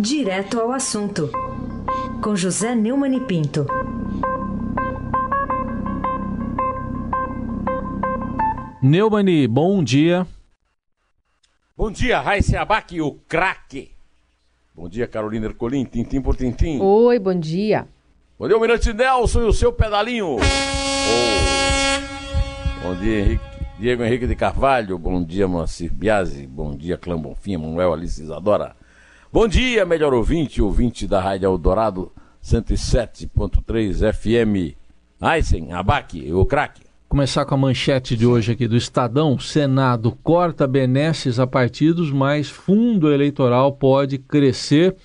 Direto ao assunto, com José Neumann e Pinto. Neumani, bom dia. Bom dia, Raíssa Abac, o craque. Bom dia, Carolina Ercolim, tintim por tintim. Oi, bom dia. Bom dia, Almirante Nelson e o seu pedalinho. Oh. Bom dia, Henrique, Diego Henrique de Carvalho. Bom dia, Moacir Biasi. Bom dia, Clã Bonfim, Manuel Alice Isadora. Bom dia, melhor ouvinte, ouvinte da Rádio Eldorado 107.3 FM. Aysen, Abac, o craque. Começar com a manchete de hoje aqui do Estadão. Senado corta benesses a partidos, mas fundo eleitoral pode crescer.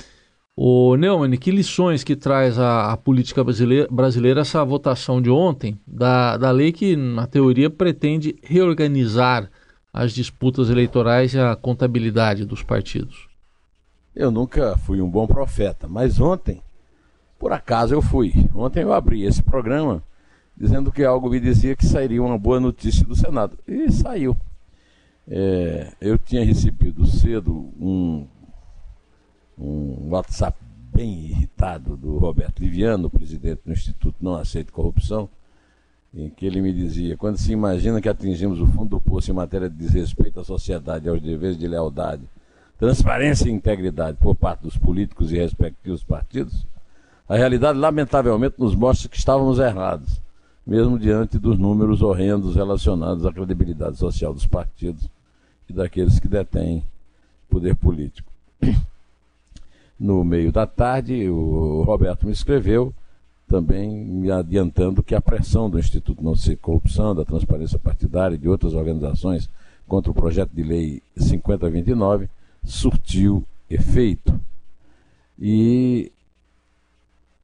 O Neumann, que lições que traz a, a política brasileira, brasileira, essa votação de ontem, da, da lei que, na teoria, pretende reorganizar as disputas eleitorais e a contabilidade dos partidos? Eu nunca fui um bom profeta, mas ontem, por acaso, eu fui. Ontem eu abri esse programa dizendo que algo me dizia que sairia uma boa notícia do Senado. E saiu. É, eu tinha recebido cedo um, um WhatsApp bem irritado do Roberto Liviano, presidente do Instituto Não Aceito Corrupção, em que ele me dizia: quando se imagina que atingimos o fundo do poço em matéria de desrespeito à sociedade e aos deveres de lealdade, transparência e integridade por parte dos políticos e respectivos partidos, a realidade lamentavelmente nos mostra que estávamos errados mesmo diante dos números horrendos relacionados à credibilidade social dos partidos e daqueles que detêm poder político. No meio da tarde, o Roberto me escreveu, também me adiantando que a pressão do Instituto Não Ser Corrupção, da Transparência Partidária e de outras organizações contra o projeto de lei 5029 surtiu efeito. E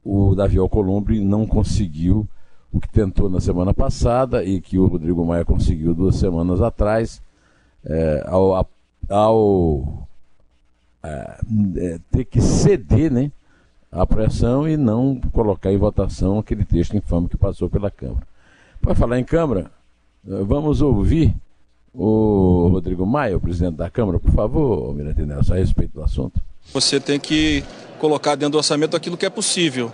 o Davi Alcolumbre não conseguiu o que tentou na semana passada e que o Rodrigo Maia conseguiu duas semanas atrás, é, ao, ao é, é, ter que ceder né, à pressão e não colocar em votação aquele texto infame que passou pela Câmara. Para falar em Câmara, vamos ouvir o Rodrigo Maia, o presidente da Câmara, por favor, Almirante Nelson, a respeito do assunto. Você tem que colocar dentro do orçamento aquilo que é possível.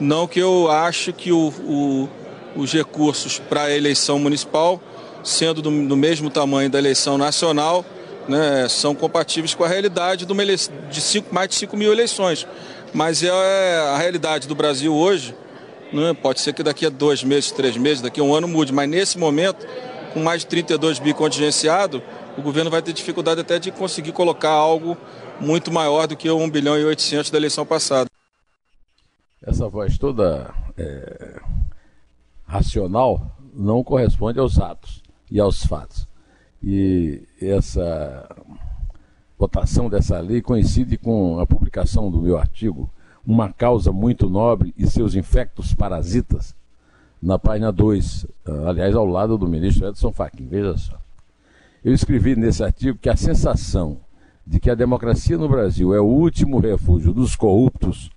Não que eu acho que o, o, os recursos para a eleição municipal, sendo do, do, mesmo tamanho da eleição nacional, né, são compatíveis com a realidade de, uma de cinco, mais de 5 mil eleições. Mas é a realidade do Brasil hoje. Né, pode ser que daqui a dois meses, três meses, daqui a um ano mude, mas nesse momento, com mais de 32 bi contingenciado, o governo vai ter dificuldade até de conseguir colocar algo muito maior do que o 1 bilhão e 800 da eleição passada essa voz toda é, racional não corresponde aos atos e aos fatos. E essa votação dessa lei coincide com a publicação do meu artigo Uma Causa Muito Nobre e Seus Infectos Parasitas, na página 2, aliás, ao lado do ministro Edson Fachin. Veja só. Eu escrevi nesse artigo que a sensação de que a democracia no Brasil é o último refúgio dos corruptos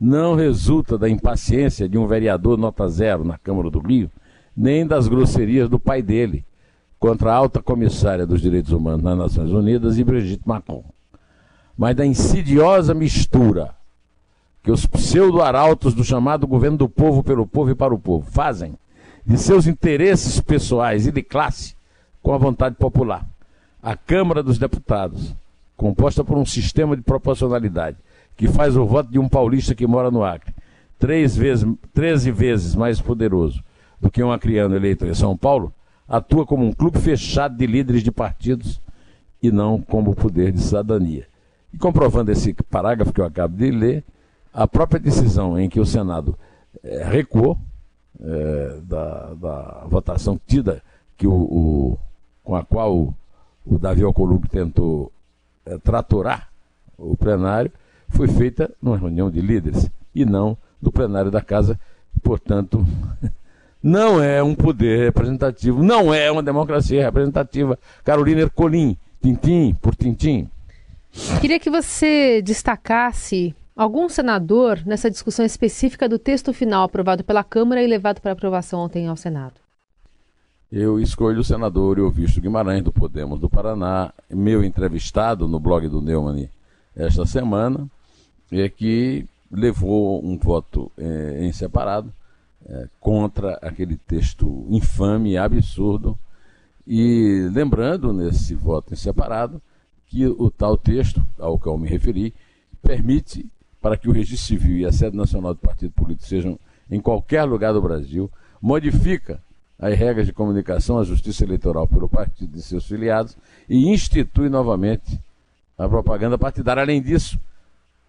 não resulta da impaciência de um vereador nota zero na Câmara do Rio, nem das grosserias do pai dele contra a alta comissária dos direitos humanos nas Nações Unidas e Brigitte Macron, mas da insidiosa mistura que os pseudo-arautos do chamado governo do povo pelo povo e para o povo fazem de seus interesses pessoais e de classe com a vontade popular. A Câmara dos Deputados, composta por um sistema de proporcionalidade que faz o voto de um paulista que mora no Acre três vezes, 13 vezes mais poderoso do que um acriano eleito em São Paulo, atua como um clube fechado de líderes de partidos e não como poder de cidadania. E comprovando esse parágrafo que eu acabo de ler, a própria decisão em que o Senado é, recuou é, da, da, votação tida que o, o, com a qual o, o Davi Alcolumbre tentou é, tratorar o plenário, foi feita numa reunião de líderes e não no plenário da casa. Portanto, não é um poder representativo, não é uma democracia representativa. Carolina Ercolim, tintim por tintim. Queria que você destacasse algum senador nessa discussão específica do texto final aprovado pela Câmara e levado para aprovação ontem ao Senado. Eu escolho o senador Euvisto Guimarães, do Podemos do Paraná, meu entrevistado no blog do Neumann esta semana, é que levou um voto é, em separado é, contra aquele texto infame e absurdo. E lembrando nesse voto em separado que o tal texto, ao qual me referi, permite para que o registro civil e a sede nacional do partido político sejam em qualquer lugar do Brasil, modifica as regras de comunicação à justiça eleitoral pelo partido e seus filiados e institui novamente a propaganda partidária. Além disso,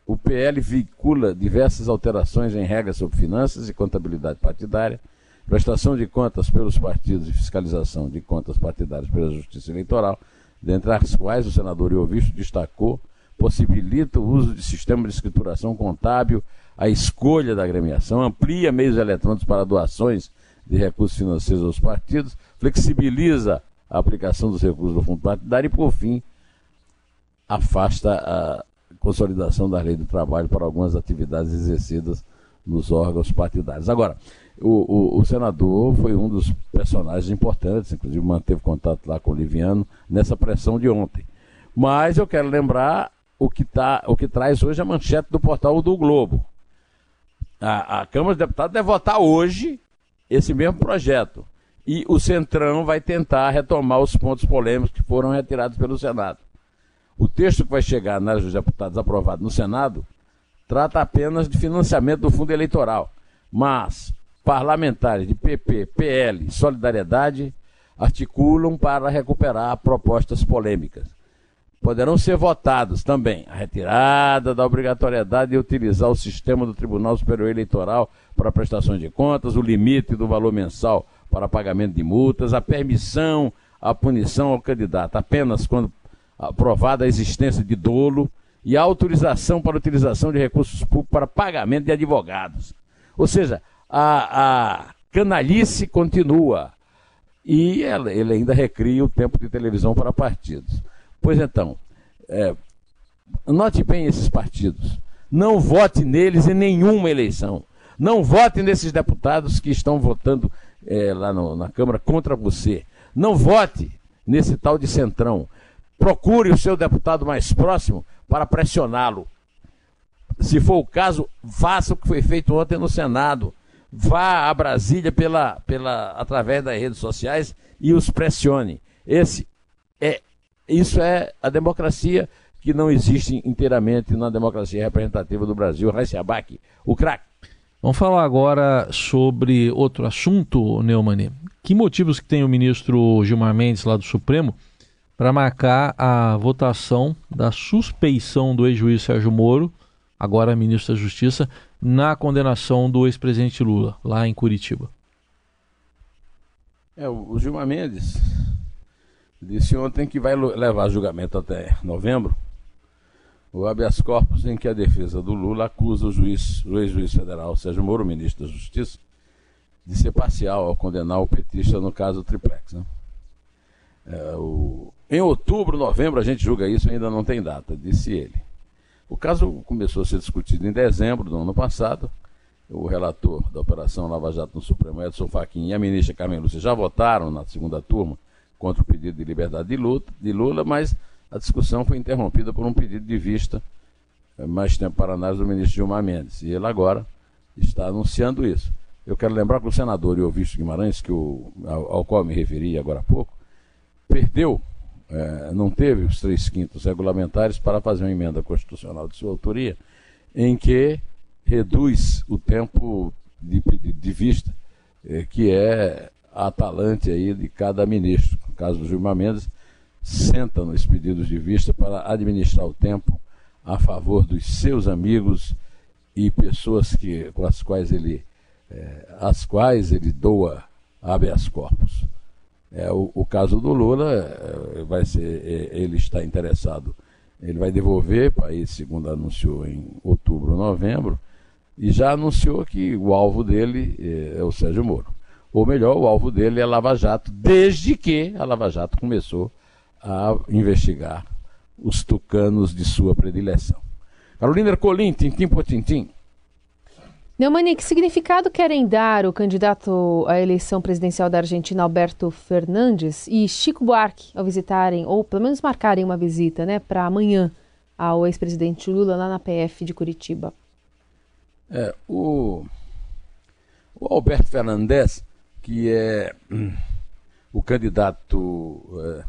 o PL vincula diversas alterações em regras sobre finanças e contabilidade partidária, prestação de contas pelos partidos e fiscalização de contas partidárias pela Justiça Eleitoral, dentre as quais o senador Iovisto destacou, possibilita o uso de sistema de escrituração contábil, a escolha da agremiação, amplia meios eletrônicos para doações de recursos financeiros aos partidos, flexibiliza a aplicação dos recursos do fundo partidário e, por fim, afasta a consolidação da lei do trabalho para algumas atividades exercidas nos órgãos partidários. Agora, o, o, o, senador foi um dos personagens importantes, inclusive manteve contato lá com o Liviano nessa pressão de ontem. Mas eu quero lembrar o que, tá, o que traz hoje a manchete do portal do Globo. A, a Câmara dos Deputados deve votar hoje esse mesmo projeto. E o Centrão vai tentar retomar os pontos polêmicos que foram retirados pelo Senado. O texto que vai chegar na dos Deputados aprovado no Senado trata apenas de financiamento do fundo eleitoral, mas parlamentares de PP, PL Solidariedade articulam para recuperar propostas polêmicas. Poderão ser votados também a retirada da obrigatoriedade de utilizar o sistema do Tribunal Superior Eleitoral para prestações de contas, o limite do valor mensal para pagamento de multas, a permissão, a punição ao candidato apenas quando aprovada a existência de dolo e a autorização para utilização de recursos públicos para pagamento de advogados. Ou seja, a, a canalice continua e ela, ele ainda recria o tempo de televisão para partidos. Pois então, é, note bem esses partidos. Não vote neles em nenhuma eleição. Não vote nesses deputados que estão votando é, lá no, na Câmara contra você. Não vote nesse tal de centrão. Procure o seu deputado mais próximo para pressioná-lo. Se for o caso, faça o que foi feito ontem no Senado. Vá a Brasília pela, pela, através das redes sociais e os pressione. Esse é, isso é a democracia que não existe inteiramente na democracia representativa do Brasil. Raíssa Abac, o craque. Vamos falar agora sobre outro assunto, Neumann. Que motivos que tem o ministro Gilmar Mendes lá do Supremo para marcar a votação da suspeição do ex-juiz Sérgio Moro, agora ministro da Justiça, na condenação do ex-presidente Lula, lá em Curitiba. É, o Gilmar Mendes disse ontem que vai levar julgamento até novembro o habeas corpus em que a defesa do Lula acusa o juiz, o ex-juiz federal Sérgio Moro, ministro da Justiça, de ser parcial ao condenar o petista no caso Triplex. Né? É, o, em outubro, novembro, a gente julga isso, ainda não tem data, disse ele. O caso começou a ser discutido em dezembro do ano passado. O relator da Operação Lava Jato no Supremo, Edson Fachin, e a ministra Carmen Lúcia já votaram na segunda turma contra o pedido de liberdade de, luta, de Lula, mas a discussão foi interrompida por um pedido de vista eh, mais tempo para análise do ministro Gilmar Mendes. E ele agora está anunciando isso. Eu quero lembrar que o senador Iovisto Guimarães, que o, ao, qual me referi agora há pouco, perdeu é, não teve os três quintos regulamentares para fazer uma emenda constitucional de sua autoria, em que reduz o tempo de, de, de vista, é, que é atalante aí de cada ministro. No caso do Gilmar Mendes, senta nos pedidos de vista para administrar o tempo a favor dos seus amigos e pessoas que, com as quais ele, é, as quais ele doa habeas corpus. É, o, o caso do Lula é, vai ser, é, ele está interessado, ele vai devolver para país, segundo anunciou em outubro, novembro, e já anunciou que o alvo dele é o Sérgio Moro. Ou melhor, o alvo dele é a Lava Jato, desde que a Lava Jato começou a investigar os tucanos de sua predileção. Carolina Ercolim, tintim por tintim. Neumani, que significado querem dar o candidato à eleição presidencial da Argentina, Alberto Fernandes, e Chico Buarque ao visitarem, ou pelo menos marcarem uma visita, né, para amanhã ao ex-presidente Lula lá na PF de Curitiba? É, o, o Alberto Fernandes, que é hum, o candidato é,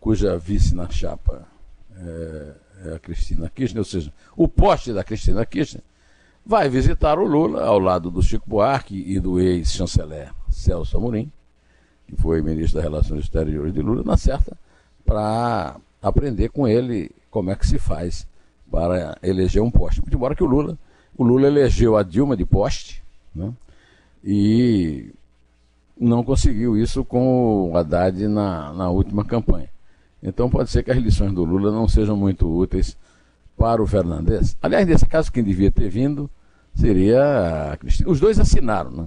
cuja vice na chapa é, é, a Cristina Kirchner, ou seja, o poste da Cristina Kirchner, vai visitar o Lula ao lado do Chico Buarque e do ex-chanceler Celso Amorim, que foi ministro das Relações Exteriores de Lula, na certa, para aprender com ele como é que se faz para eleger um poste. Muito embora que o Lula, o Lula elegeu a Dilma de poste, né? e não conseguiu isso com o Haddad na, na última campanha. Então pode ser que as lições do Lula não sejam muito úteis para o Fernandes. Aliás, nesse caso, quem devia ter vindo seria a Cristina. Os dois assinaram né?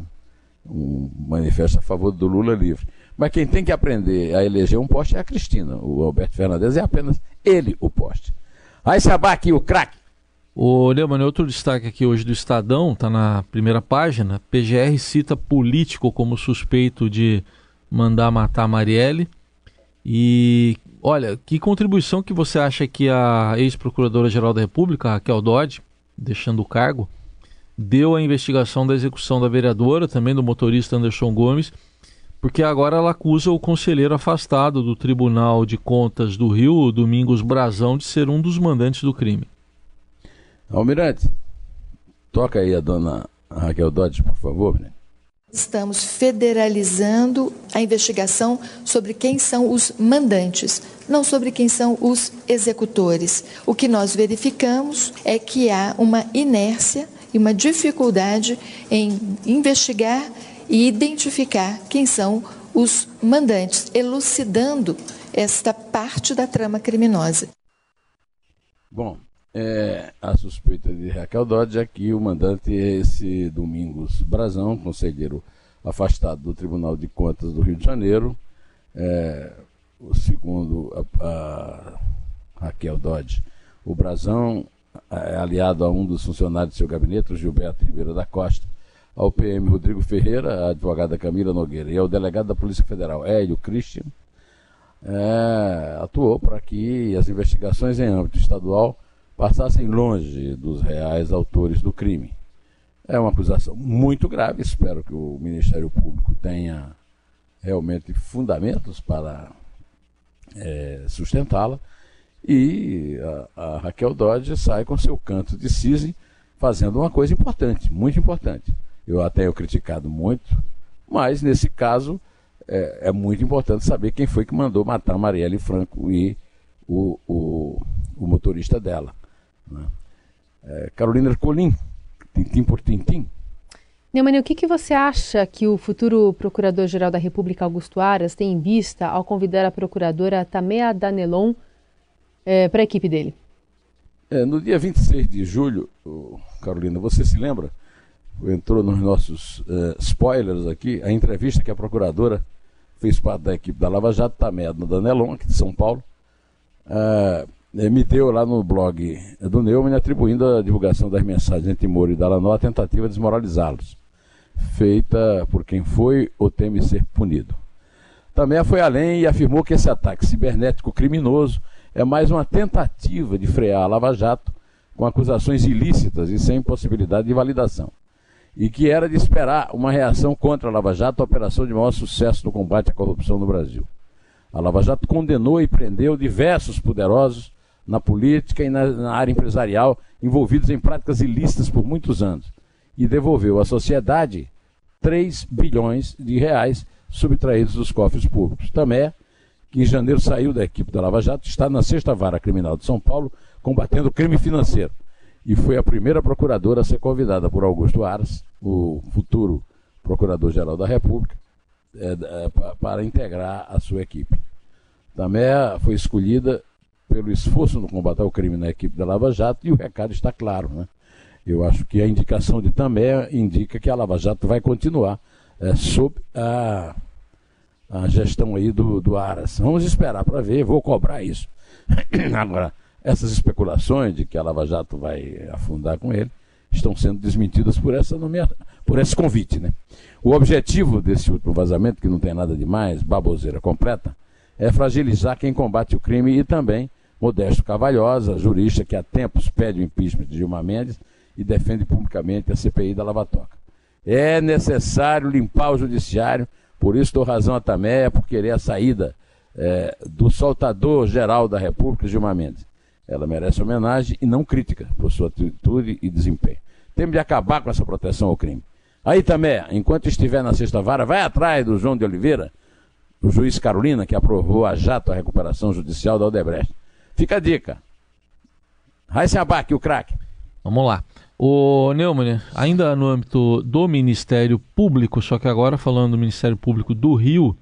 um manifesto a favor do Lula livre. Mas quem tem que aprender a eleger um poste é a Cristina. O Alberto Fernandes é apenas ele o poste. Aí Sabá aqui, o craque. O Neumann, outro destaque aqui hoje do Estadão, está na primeira página. PGR cita político como suspeito de mandar matar Marielle. E olha, que contribuição que você acha que a ex-procuradora-geral da República, Raquel Dodge, deixando o cargo, deu à investigação da execução da vereadora, também do motorista Anderson Gomes, porque agora ela acusa o conselheiro afastado do Tribunal de Contas do Rio, Domingos Brazão, de ser um dos mandantes do crime. Almirante, toca aí a dona Raquel Dodge, por favor, né? Estamos federalizando a investigação sobre quem são os mandantes, não sobre quem são os executores. O que nós verificamos é que há uma inércia e uma dificuldade em investigar e identificar quem são os mandantes, elucidando esta parte da trama criminosa. Bom, é, a suspeita de Raquel Dodge é que o mandante é esse Domingos Brazão, conselheiro afastado do Tribunal de Contas do Rio de Janeiro. É, segundo a, a Raquel Dodge, o Brazão é aliado a um dos funcionários do seu gabinete, o Gilberto Ribeiro da Costa, ao PM Rodrigo Ferreira, a advogada Camila Nogueira e ao delegado da Polícia Federal, Hélio Christian, é, atuou para que as investigações em âmbito estadual passassem longe dos reais autores do crime. É uma acusação muito grave, espero que o Ministério Público tenha realmente fundamentos para é, sustentá-la. E a, a, Raquel Dodge sai com seu canto de cisne fazendo uma coisa importante, muito importante. Eu até tenho criticado muito, mas nesse caso é, é muito importante saber quem foi que mandou matar Marielle Franco e o, o, o motorista dela. Né? É, Carolina Ercolim, tintim por tintim. Neumann, o que, que você acha que o futuro Procurador-Geral da República, Augusto Aras, tem em vista ao convidar a procuradora Tamea Danelon é, para a equipe dele? É, no dia 26 de julho, Carolina, você se lembra? Entrou nos nossos uh, spoilers aqui, a entrevista que a procuradora fez parte da equipe da Lava Jato, Tamea Danelon, aqui de São Paulo. Uh, me deu lá no blog do Neumann atribuindo a divulgação das mensagens entre Moro e Dallagnol a tentativa de desmoralizá-los, feita por quem foi ou teme ser punido. Também foi além e afirmou que esse ataque cibernético criminoso é mais uma tentativa de frear a Lava Jato com acusações ilícitas e sem possibilidade de validação. E que era de esperar uma reação contra a Lava Jato, a operação de maior sucesso no combate à corrupção no Brasil. A Lava Jato condenou e prendeu diversos poderosos na política e na, na área empresarial envolvidos em práticas ilícitas por muitos anos e devolveu à sociedade 3 bilhões de reais subtraídos dos cofres públicos. Também, que em janeiro saiu da equipe da Lava Jato, está na sexta vara criminal de São Paulo combatendo o crime financeiro e foi a primeira procuradora a ser convidada por Augusto Aras, o futuro procurador-geral da República, é, é, para integrar a sua equipe. Também foi escolhida pelo esforço no combate ao crime na equipe da Lava Jato e o recado está claro. Né? Eu acho que a indicação de Tamé indica que a Lava Jato vai continuar é, sob a, a gestão aí do, do Aras. Vamos esperar para ver, vou cobrar isso. Agora, essas especulações de que a Lava Jato vai afundar com ele estão sendo desmentidas por, essa nomea... por esse convite. Né? O objetivo desse último vazamento, que não tem nada de mais, baboseira completa, é fragilizar quem combate o crime e também Modesto Cavalhosa, jurista que há tempos pede o impeachment de Dilma Mendes e defende publicamente a CPI da Lava Toca. É necessário limpar o judiciário, por isso dou razão a Taméia por querer a saída é, do soltador geral da República, Gilmar Mendes. Ela merece homenagem e não crítica por sua atitude e desempenho. Temos de acabar com essa proteção ao crime. Aí também, enquanto estiver na sexta vara, vai atrás do João de Oliveira, o juiz Carolina, que aprovou a jato a recuperação judicial da Odebrecht. Fica a dica. Raíssa Abac, o craque. Vamos lá. O Neumann, ainda no âmbito do Ministério Público, só que agora falando do Ministério Público do Rio,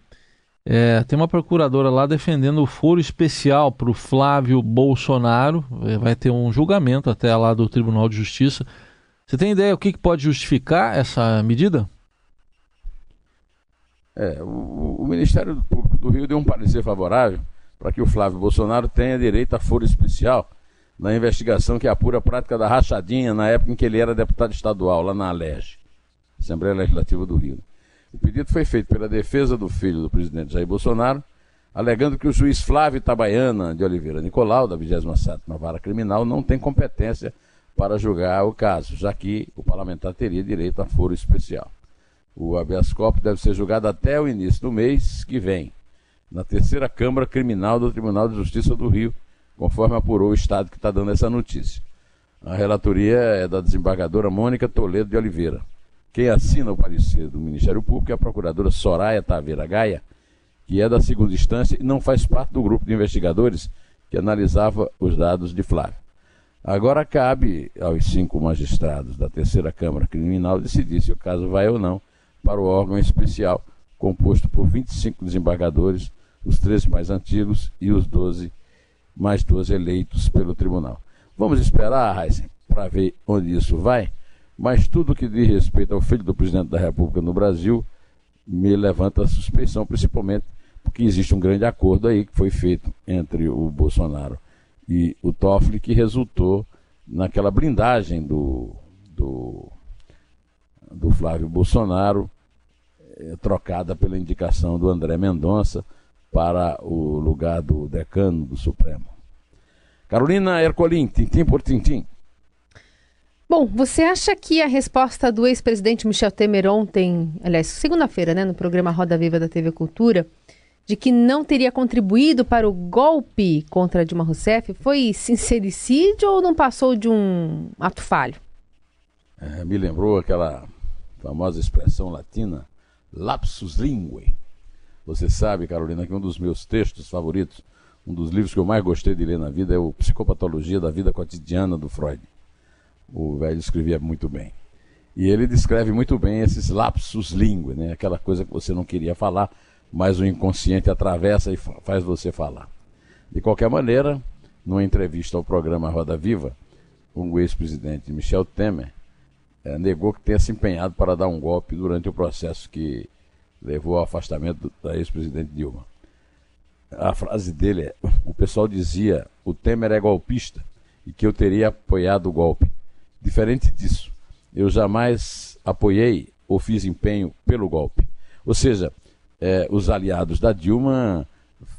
é, tem uma procuradora lá defendendo o foro especial para o Flávio Bolsonaro. É, vai ter um julgamento até lá do Tribunal de Justiça. Você tem ideia o que, que pode justificar essa medida? É, o, o, Ministério Público do Rio deu um parecer favorável para que o Flávio Bolsonaro tenha direito a foro especial na investigação que apura a prática da rachadinha na época em que ele era deputado estadual, lá na Alege, Assembleia Legislativa do Rio. O pedido foi feito pela defesa do filho do presidente Jair Bolsonaro, alegando que o juiz Flávio Itabaiana de Oliveira Nicolau, da 27ª Vara Criminal, não tem competência para julgar o caso, já que o parlamentar teria direito a foro especial. O habeas corpus deve ser julgado até o início do mês que vem, na terceira Câmara Criminal do Tribunal de Justiça do Rio, conforme apurou o Estado que está dando essa notícia. A relatoria é da desembargadora Mônica Toledo de Oliveira. Quem assina o parecer do Ministério Público é a procuradora Soraya Taveira Gaia, que é da segunda instância e não faz parte do grupo de investigadores que analisava os dados de Flávio. Agora cabe aos cinco magistrados da terceira Câmara Criminal decidir se o caso vai ou não para o órgão especial, composto por 25 desembargadores, os 13 mais antigos e os 12 mais 12 eleitos pelo tribunal. Vamos esperar, Heisen, para ver onde isso vai, mas tudo que diz respeito ao filho do presidente da República no Brasil me levanta a suspeição, principalmente porque existe um grande acordo aí que foi feito entre o Bolsonaro e o Toffoli, que resultou naquela blindagem do, do, do Flávio Bolsonaro, trocada pela indicação do André Mendonça para o lugar do decano do Supremo. Carolina Ercolim, tintim por tintim. Bom, você acha que a resposta do ex-presidente Michel Temer ontem, aliás, segunda-feira, né, no programa Roda Viva da TV Cultura, de que não teria contribuído para o golpe contra Dilma Rousseff, foi sincericídio ou não passou de um ato falho? É, me lembrou aquela famosa expressão latina, lapsus linguae, você sabe, Carolina, que um dos meus textos favoritos, um dos livros que eu mais gostei de ler na vida é o Psicopatologia da Vida Cotidiana do Freud. O velho escrevia muito bem. E ele descreve muito bem esses lapsus língua, né? aquela coisa que você não queria falar, mas o inconsciente atravessa e faz você falar. De qualquer maneira, numa entrevista ao programa Roda Viva, o ex-presidente Michel Temer é, negou que tenha se empenhado para dar um golpe durante o processo que levou ao afastamento da ex-presidente Dilma. A frase dele é: o pessoal dizia, o Temer é golpista e que eu teria apoiado o golpe. Diferente disso, eu jamais apoiei ou fiz empenho pelo golpe. Ou seja, é, os aliados da Dilma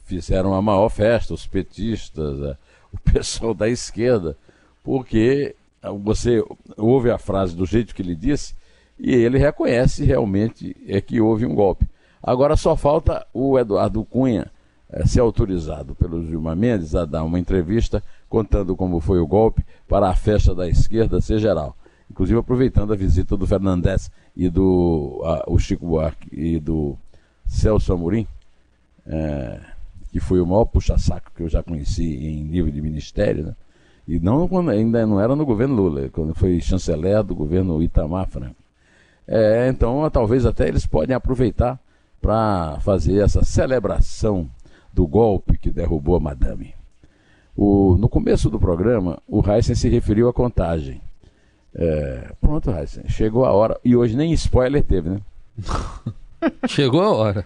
fizeram a maior festa, os petistas, é, o pessoal da esquerda, porque você ouve a frase do jeito que ele disse e ele reconhece realmente é que houve um golpe. Agora só falta o Eduardo Cunha é, ser autorizado pelo Gilmar Mendes a dar uma entrevista contando como foi o golpe para a festa da esquerda ser geral. Inclusive aproveitando a visita do Fernandes e do a, o Chico Buarque e do Celso Amorim, é, que foi o maior puxa-saco que eu já conheci em nível de ministério, né? E não quando ainda não era no governo Lula, quando foi chanceler do governo Itamar Franco. É, então, talvez até eles podem aproveitar para fazer essa celebração do golpe que derrubou a madame. O, no começo do programa, o Heisen se referiu à contagem. É, pronto, Heisen, chegou a hora. E hoje nem spoiler teve, né? chegou a hora.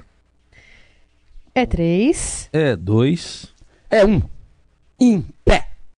É três. É dois. É um. Em pé.